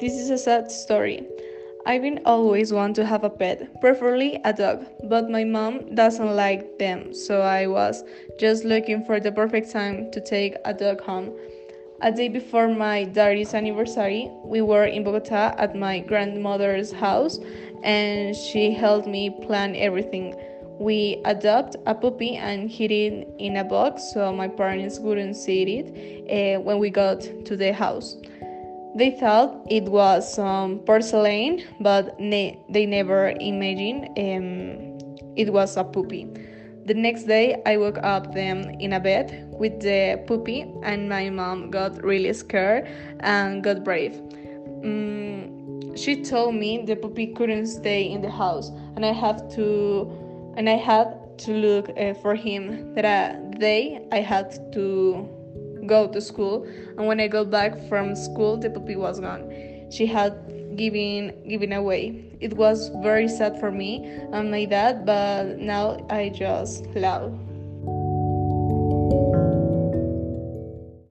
This is a sad story. I've been always want to have a pet, preferably a dog, but my mom doesn't like them, so I was just looking for the perfect time to take a dog home. A day before my daddy's anniversary, we were in Bogota at my grandmother's house, and she helped me plan everything. We adopt a puppy and hid it in a box so my parents wouldn't see it uh, when we got to the house. They thought it was some porcelain, but ne- they never imagined um, it was a puppy. The next day, I woke up them in a bed with the puppy, and my mom got really scared and got brave. Um, she told me the puppy couldn't stay in the house, and I have to, and I had to look uh, for him. That day, I had to go to school, and when I got back from school, the puppy was gone. She had given given away. It was very sad for me and my dad, but now I just love.